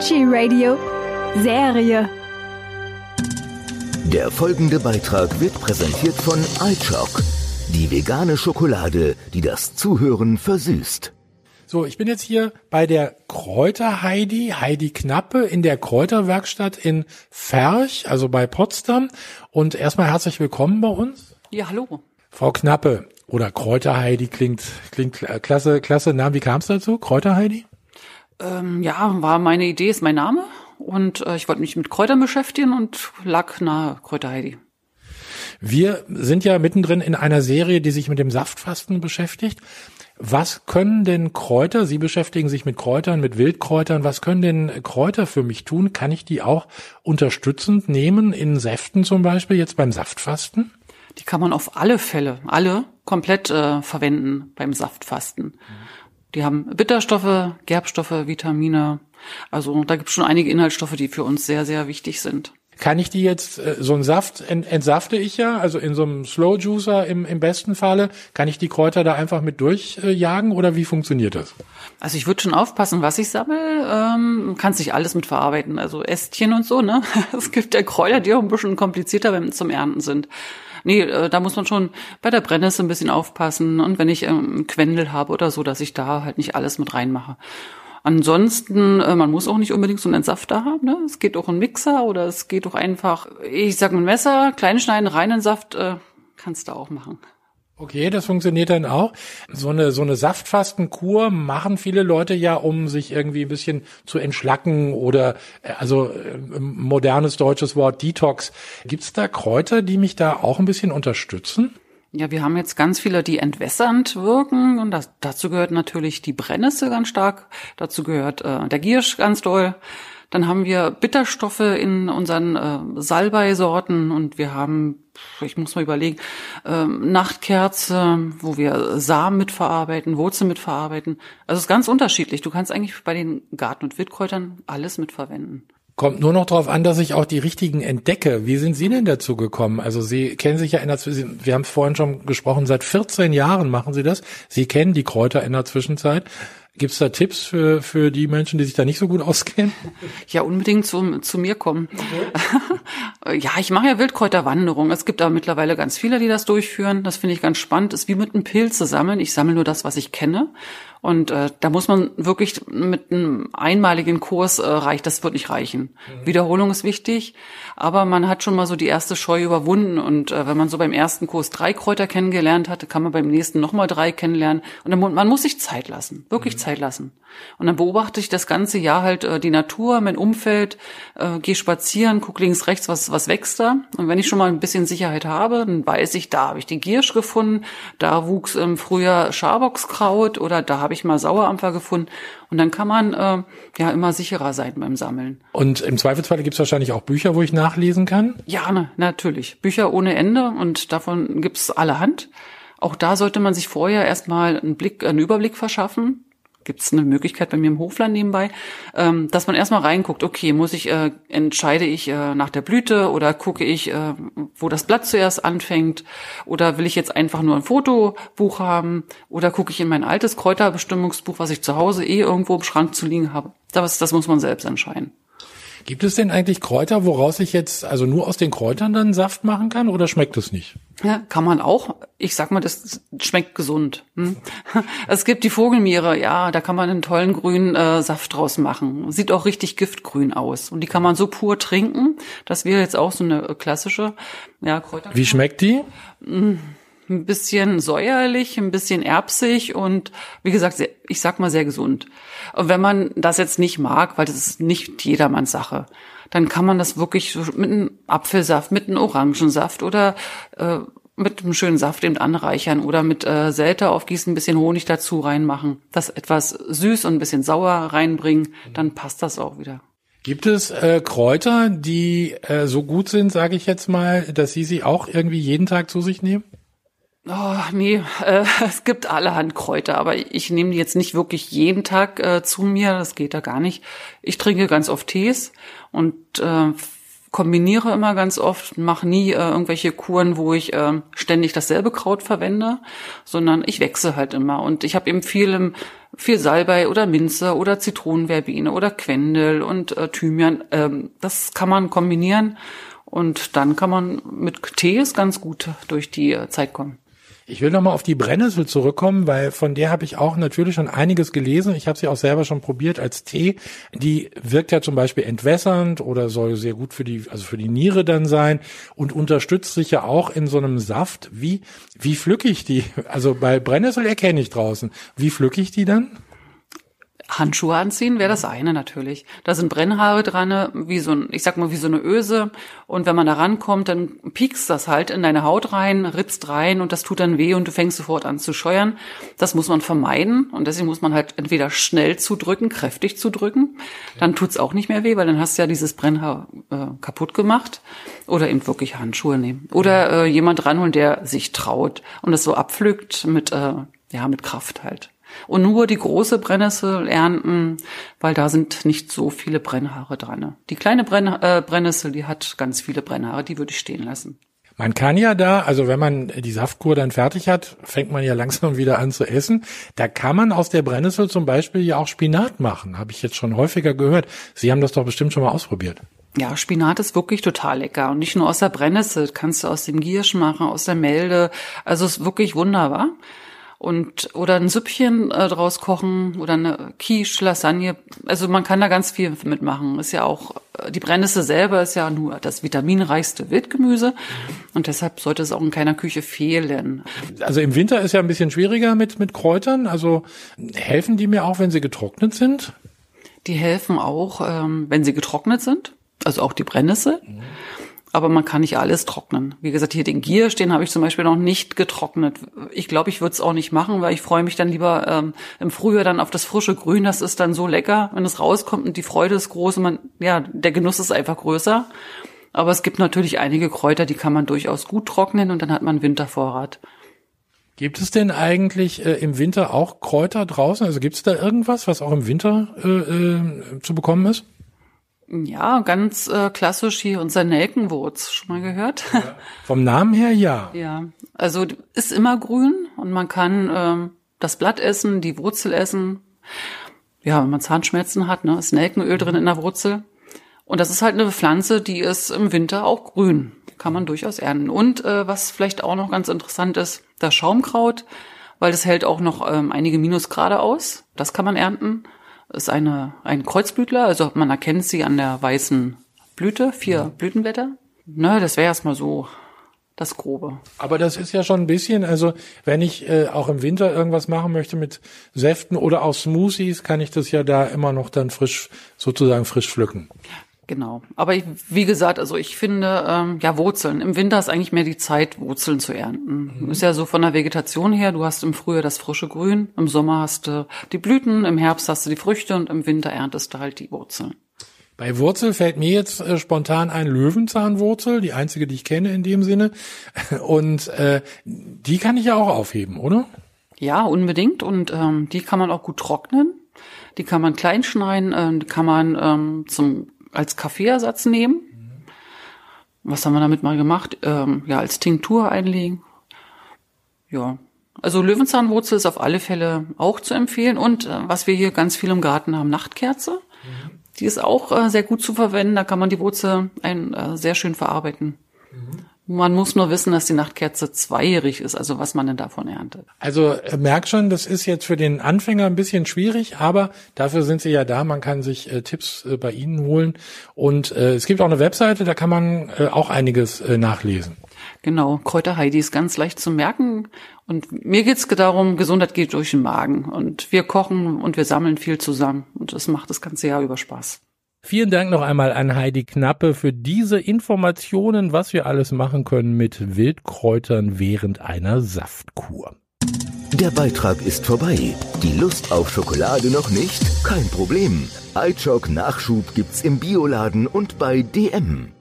Veggie Radio Serie. Der folgende Beitrag wird präsentiert von iChock, die vegane Schokolade, die das Zuhören versüßt. So, ich bin jetzt hier bei der Kräuter Heidi, Heidi Knappe in der Kräuterwerkstatt in Ferch, also bei Potsdam. Und erstmal herzlich willkommen bei uns. Ja, hallo. Frau Knappe oder Kräuter Heidi klingt, klingt klasse, klasse Name. Wie kam es dazu? Kräuter Heidi? Ähm, ja, war meine Idee, ist mein Name. Und äh, ich wollte mich mit Kräutern beschäftigen und lag nahe Kräuter Heidi. Wir sind ja mittendrin in einer Serie, die sich mit dem Saftfasten beschäftigt. Was können denn Kräuter, Sie beschäftigen sich mit Kräutern, mit Wildkräutern, was können denn Kräuter für mich tun? Kann ich die auch unterstützend nehmen, in Säften zum Beispiel, jetzt beim Saftfasten? Die kann man auf alle Fälle, alle komplett äh, verwenden beim Saftfasten. Die haben Bitterstoffe, Gerbstoffe, Vitamine. Also da gibt es schon einige Inhaltsstoffe, die für uns sehr, sehr wichtig sind. Kann ich die jetzt, äh, so ein Saft ent, entsafte ich ja, also in so einem Slow Juicer im, im besten Falle, kann ich die Kräuter da einfach mit durchjagen oder wie funktioniert das? Also ich würde schon aufpassen, was ich sammle. Ähm, kann sich alles mit verarbeiten, also Ästchen und so, ne? Es gibt ja Kräuter, die auch ein bisschen komplizierter wenn zum Ernten sind. Nee, äh, da muss man schon bei der Brennnessel ein bisschen aufpassen und wenn ich ähm, Quendel habe oder so, dass ich da halt nicht alles mit reinmache. Ansonsten, äh, man muss auch nicht unbedingt so einen Entsafter haben. Ne? Es geht auch ein Mixer oder es geht auch einfach, ich sag ein Messer, klein schneiden, reinen Saft, äh, kannst du auch machen. Okay, das funktioniert dann auch. So eine, so eine Saftfastenkur machen viele Leute ja, um sich irgendwie ein bisschen zu entschlacken oder, äh, also äh, modernes deutsches Wort Detox. Gibt's da Kräuter, die mich da auch ein bisschen unterstützen? Ja, wir haben jetzt ganz viele, die entwässernd wirken und das, dazu gehört natürlich die Brennnessel ganz stark, dazu gehört äh, der Giersch ganz doll. Dann haben wir Bitterstoffe in unseren äh, Salbeisorten und wir haben, ich muss mal überlegen, äh, Nachtkerze, wo wir Samen mitverarbeiten, Wurzeln mitverarbeiten. Also es ist ganz unterschiedlich. Du kannst eigentlich bei den Garten- und Wildkräutern alles mitverwenden. Kommt nur noch darauf an, dass ich auch die richtigen entdecke. Wie sind Sie denn dazu gekommen? Also Sie kennen sich ja in der Zwischenzeit, wir haben es vorhin schon gesprochen, seit 14 Jahren machen Sie das. Sie kennen die Kräuter in der Zwischenzeit. Gibt es da Tipps für, für die Menschen, die sich da nicht so gut auskennen? Ja, unbedingt zu, zu mir kommen. Okay. ja, ich mache ja Wildkräuterwanderung. Es gibt da mittlerweile ganz viele, die das durchführen. Das finde ich ganz spannend. Ist wie mit einem Pilze sammeln. Ich sammle nur das, was ich kenne. Und äh, da muss man wirklich mit einem einmaligen Kurs äh, reicht, das wird nicht reichen. Mhm. Wiederholung ist wichtig, aber man hat schon mal so die erste Scheu überwunden. Und äh, wenn man so beim ersten Kurs drei Kräuter kennengelernt hat, kann man beim nächsten nochmal drei kennenlernen. Und dann, man muss sich Zeit lassen, wirklich mhm. Zeit lassen. Und dann beobachte ich das ganze Jahr halt äh, die Natur, mein Umfeld, äh, gehe spazieren, guck links, rechts, was, was wächst da. Und wenn ich schon mal ein bisschen Sicherheit habe, dann weiß ich, da habe ich die Giersch gefunden, da wuchs im Frühjahr Schaboxkraut oder da habe ich mal Sauerampfer gefunden. Und dann kann man äh, ja immer sicherer sein beim Sammeln. Und im Zweifelsfall gibt es wahrscheinlich auch Bücher, wo ich nachlesen kann? Ja, ne, natürlich. Bücher ohne Ende und davon gibt's allerhand. Auch da sollte man sich vorher erstmal einen Blick, einen Überblick verschaffen gibt es eine Möglichkeit bei mir im Hofland nebenbei, ähm, dass man erstmal reinguckt, okay, muss ich, äh, entscheide ich äh, nach der Blüte oder gucke ich, äh, wo das Blatt zuerst anfängt oder will ich jetzt einfach nur ein Fotobuch haben oder gucke ich in mein altes Kräuterbestimmungsbuch, was ich zu Hause eh irgendwo im Schrank zu liegen habe. Das, das muss man selbst entscheiden. Gibt es denn eigentlich Kräuter, woraus ich jetzt also nur aus den Kräutern dann Saft machen kann oder schmeckt es nicht? Ja, kann man auch. Ich sag mal, das schmeckt gesund. Hm? Es gibt die Vogelmiere, ja, da kann man einen tollen grünen äh, Saft draus machen. Sieht auch richtig giftgrün aus. Und die kann man so pur trinken. Das wäre jetzt auch so eine klassische ja, Kräuter. Wie schmeckt die? Hm ein bisschen säuerlich, ein bisschen erbsig und wie gesagt, sehr, ich sag mal sehr gesund. Und wenn man das jetzt nicht mag, weil das ist nicht jedermanns Sache, dann kann man das wirklich mit einem Apfelsaft, mit einem Orangensaft oder äh, mit einem schönen Saft eben anreichern oder mit äh, Säte aufgießen, ein bisschen Honig dazu reinmachen, das etwas süß und ein bisschen sauer reinbringen, dann passt das auch wieder. Gibt es äh, Kräuter, die äh, so gut sind, sage ich jetzt mal, dass Sie sie auch irgendwie jeden Tag zu sich nehmen? Oh, nee, äh, es gibt allerhand Kräuter, aber ich nehme die jetzt nicht wirklich jeden Tag äh, zu mir, das geht da gar nicht. Ich trinke ganz oft Tees und äh, kombiniere immer ganz oft, mache nie äh, irgendwelche Kuren, wo ich äh, ständig dasselbe Kraut verwende, sondern ich wechsle halt immer. Und ich habe eben viel im viel Salbei oder Minze oder Zitronenverbene oder Quendel und äh, Thymian. Ähm, das kann man kombinieren und dann kann man mit Tees ganz gut durch die äh, Zeit kommen. Ich will nochmal auf die Brennnessel zurückkommen, weil von der habe ich auch natürlich schon einiges gelesen. Ich habe sie auch selber schon probiert als Tee. Die wirkt ja zum Beispiel entwässernd oder soll sehr gut für die, also für die Niere dann sein und unterstützt sich ja auch in so einem Saft. Wie, wie pflücke ich die? Also bei Brennnessel erkenne ich draußen. Wie pflücke ich die dann? Handschuhe anziehen wäre das eine natürlich. Da sind Brennhaare dran, wie so ein, ich sag mal, wie so eine Öse. Und wenn man da rankommt, dann piekst das halt in deine Haut rein, ritzt rein und das tut dann weh und du fängst sofort an zu scheuern. Das muss man vermeiden und deswegen muss man halt entweder schnell zudrücken, kräftig zudrücken. Dann tut's auch nicht mehr weh, weil dann hast du ja dieses Brennhaar äh, kaputt gemacht. Oder eben wirklich Handschuhe nehmen. Oder äh, jemand ranholen, der sich traut und das so abpflückt mit, äh, ja, mit Kraft halt. Und nur die große Brennnessel ernten, weil da sind nicht so viele Brennhaare dran. Die kleine Brenn äh, Brennnessel, die hat ganz viele Brennhaare, die würde ich stehen lassen. Man kann ja da, also wenn man die Saftkur dann fertig hat, fängt man ja langsam wieder an zu essen. Da kann man aus der Brennnessel zum Beispiel ja auch Spinat machen, habe ich jetzt schon häufiger gehört. Sie haben das doch bestimmt schon mal ausprobiert. Ja, Spinat ist wirklich total lecker. Und nicht nur aus der Brennnessel, kannst du aus dem Giersch machen, aus der Melde. Also ist wirklich wunderbar und oder ein Süppchen äh, draus kochen oder eine Quiche, Lasagne. Also man kann da ganz viel mitmachen. Ist ja auch äh, die Brennnessel selber ist ja nur das vitaminreichste Wildgemüse und deshalb sollte es auch in keiner Küche fehlen. Also im Winter ist ja ein bisschen schwieriger mit mit Kräutern. Also helfen die mir auch, wenn sie getrocknet sind? Die helfen auch, ähm, wenn sie getrocknet sind. Also auch die Brennnessel. Mhm aber man kann nicht alles trocknen. Wie gesagt, hier den Gier stehen habe ich zum Beispiel noch nicht getrocknet. Ich glaube, ich würde es auch nicht machen, weil ich freue mich dann lieber ähm, im Frühjahr dann auf das frische Grün. Das ist dann so lecker, wenn es rauskommt und die Freude ist groß und man, ja, der Genuss ist einfach größer. Aber es gibt natürlich einige Kräuter, die kann man durchaus gut trocknen und dann hat man Wintervorrat. Gibt es denn eigentlich äh, im Winter auch Kräuter draußen? Also gibt es da irgendwas, was auch im Winter äh, äh, zu bekommen ist? Ja, ganz äh, klassisch hier unser Nelkenwurz. Schon mal gehört? Ja. Vom Namen her ja. Ja, also ist immer grün und man kann ähm, das Blatt essen, die Wurzel essen. Ja, wenn man Zahnschmerzen hat, ne, ist Nelkenöl drin in der Wurzel. Und das ist halt eine Pflanze, die ist im Winter auch grün. Kann man durchaus ernten. Und äh, was vielleicht auch noch ganz interessant ist, das Schaumkraut, weil das hält auch noch ähm, einige Minusgrade aus. Das kann man ernten ist eine, ein Kreuzblütler, also man erkennt sie an der weißen Blüte, vier ja. Blütenblätter. Ne, das wäre erstmal so das Grobe. Aber das ist ja schon ein bisschen, also wenn ich äh, auch im Winter irgendwas machen möchte mit Säften oder auch Smoothies, kann ich das ja da immer noch dann frisch, sozusagen frisch pflücken. Genau. Aber ich, wie gesagt, also ich finde, ähm, ja, Wurzeln. Im Winter ist eigentlich mehr die Zeit, Wurzeln zu ernten. Mhm. Ist ja so von der Vegetation her, du hast im Frühjahr das frische Grün, im Sommer hast du die Blüten, im Herbst hast du die Früchte und im Winter erntest du halt die Wurzeln. Bei Wurzel fällt mir jetzt äh, spontan ein Löwenzahnwurzel, die einzige, die ich kenne in dem Sinne. Und äh, die kann ich ja auch aufheben, oder? Ja, unbedingt. Und ähm, die kann man auch gut trocknen. Die kann man klein schneiden, äh, kann man ähm, zum als Kaffeeersatz nehmen. Was haben wir damit mal gemacht? Ähm, ja, als Tinktur einlegen. Ja. Also Löwenzahnwurzel ist auf alle Fälle auch zu empfehlen. Und äh, was wir hier ganz viel im Garten haben, Nachtkerze. Mhm. Die ist auch äh, sehr gut zu verwenden. Da kann man die Wurzel ein, äh, sehr schön verarbeiten. Man muss nur wissen, dass die Nachtkerze zweijährig ist, also was man denn davon erntet. Also äh, merkt schon, das ist jetzt für den Anfänger ein bisschen schwierig, aber dafür sind Sie ja da. Man kann sich äh, Tipps äh, bei Ihnen holen. Und äh, es gibt auch eine Webseite, da kann man äh, auch einiges äh, nachlesen. Genau, Kräuter Heidi ist ganz leicht zu merken. Und mir geht's darum, Gesundheit geht durch den Magen. Und wir kochen und wir sammeln viel zusammen. Und das macht das ganze Jahr über Spaß. Vielen Dank noch einmal an Heidi Knappe für diese Informationen, was wir alles machen können mit Wildkräutern während einer Saftkur. Der Beitrag ist vorbei. Die Lust auf Schokolade noch nicht? Kein Problem. iChock Nachschub gibt's im Bioladen und bei DM.